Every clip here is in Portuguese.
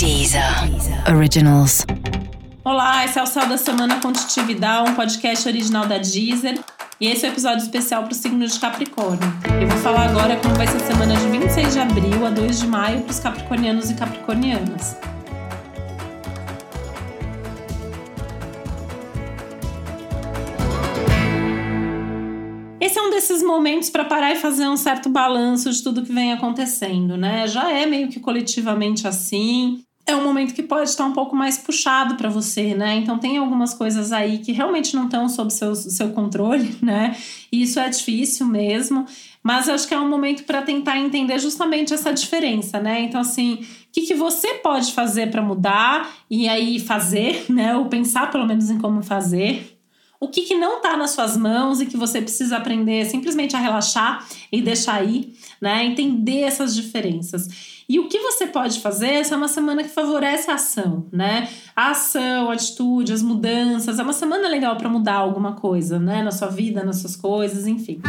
Deezer Originals. Olá, esse é o Céu da Semana Contitividade, um podcast original da Deezer. E esse é o um episódio especial para o signo de Capricórnio. Eu vou falar agora como vai ser a semana de 26 de abril a 2 de maio para os capricornianos e capricornianas. Esse é um desses momentos para parar e fazer um certo balanço de tudo que vem acontecendo, né? Já é meio que coletivamente assim. É um momento que pode estar um pouco mais puxado para você, né? Então tem algumas coisas aí que realmente não estão sob seu, seu controle, né? E isso é difícil mesmo. Mas acho que é um momento para tentar entender justamente essa diferença, né? Então, assim, o que, que você pode fazer para mudar e aí fazer, né? Ou pensar pelo menos em como fazer o que, que não está nas suas mãos e que você precisa aprender simplesmente a relaxar e deixar ir, né? Entender essas diferenças. E o que você pode fazer? Essa é uma semana que favorece a ação, né? A ação, a atitude, as mudanças. É uma semana legal para mudar alguma coisa, né? Na sua vida, nas suas coisas, enfim.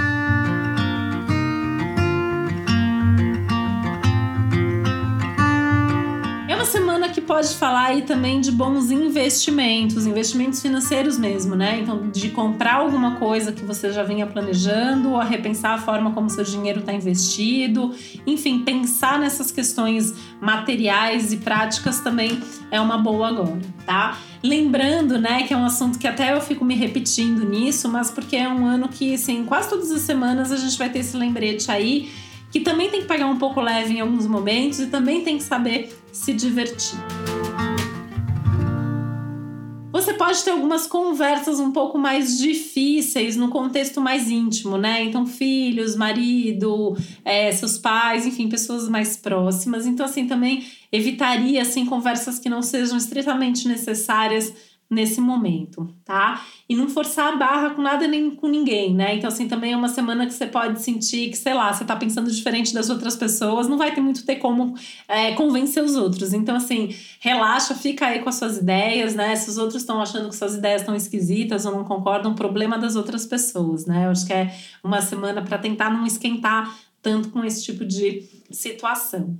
Pode falar aí também de bons investimentos, investimentos financeiros mesmo, né? Então, de comprar alguma coisa que você já vinha planejando, ou a repensar a forma como seu dinheiro está investido, enfim, pensar nessas questões materiais e práticas também é uma boa agora, tá? Lembrando, né, que é um assunto que até eu fico me repetindo nisso, mas porque é um ano que, assim, quase todas as semanas a gente vai ter esse lembrete aí que também tem que pegar um pouco leve em alguns momentos e também tem que saber se divertir. Você pode ter algumas conversas um pouco mais difíceis no contexto mais íntimo, né? Então, filhos, marido, é, seus pais, enfim, pessoas mais próximas. Então, assim, também evitaria assim conversas que não sejam estritamente necessárias nesse momento, tá? E não forçar a barra com nada nem com ninguém, né? Então, assim, também é uma semana que você pode sentir que, sei lá, você tá pensando diferente das outras pessoas, não vai ter muito ter como é, convencer os outros. Então, assim, relaxa, fica aí com as suas ideias, né? Se os outros estão achando que suas ideias estão esquisitas ou não concordam, problema das outras pessoas, né? Eu acho que é uma semana para tentar não esquentar tanto com esse tipo de situação.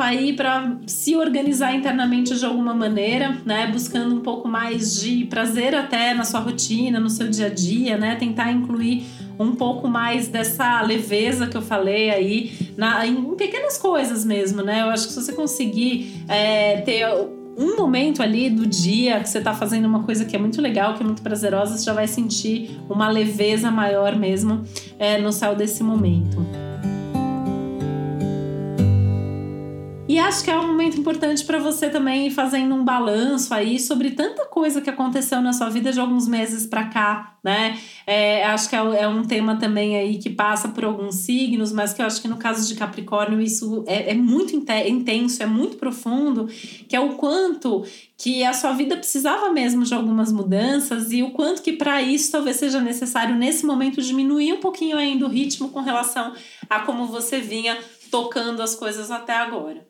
Aí para se organizar internamente de alguma maneira, né? Buscando um pouco mais de prazer até na sua rotina, no seu dia a dia, né? Tentar incluir um pouco mais dessa leveza que eu falei aí na, em pequenas coisas mesmo, né? Eu acho que se você conseguir é, ter um momento ali do dia que você está fazendo uma coisa que é muito legal, que é muito prazerosa, você já vai sentir uma leveza maior mesmo é, no céu desse momento. E acho que é um momento importante para você também ir fazendo um balanço aí sobre tanta coisa que aconteceu na sua vida de alguns meses para cá, né? É, acho que é, é, um tema também aí que passa por alguns signos, mas que eu acho que no caso de Capricórnio isso é, é muito intenso, é muito profundo, que é o quanto que a sua vida precisava mesmo de algumas mudanças e o quanto que para isso talvez seja necessário nesse momento diminuir um pouquinho ainda o ritmo com relação a como você vinha tocando as coisas até agora.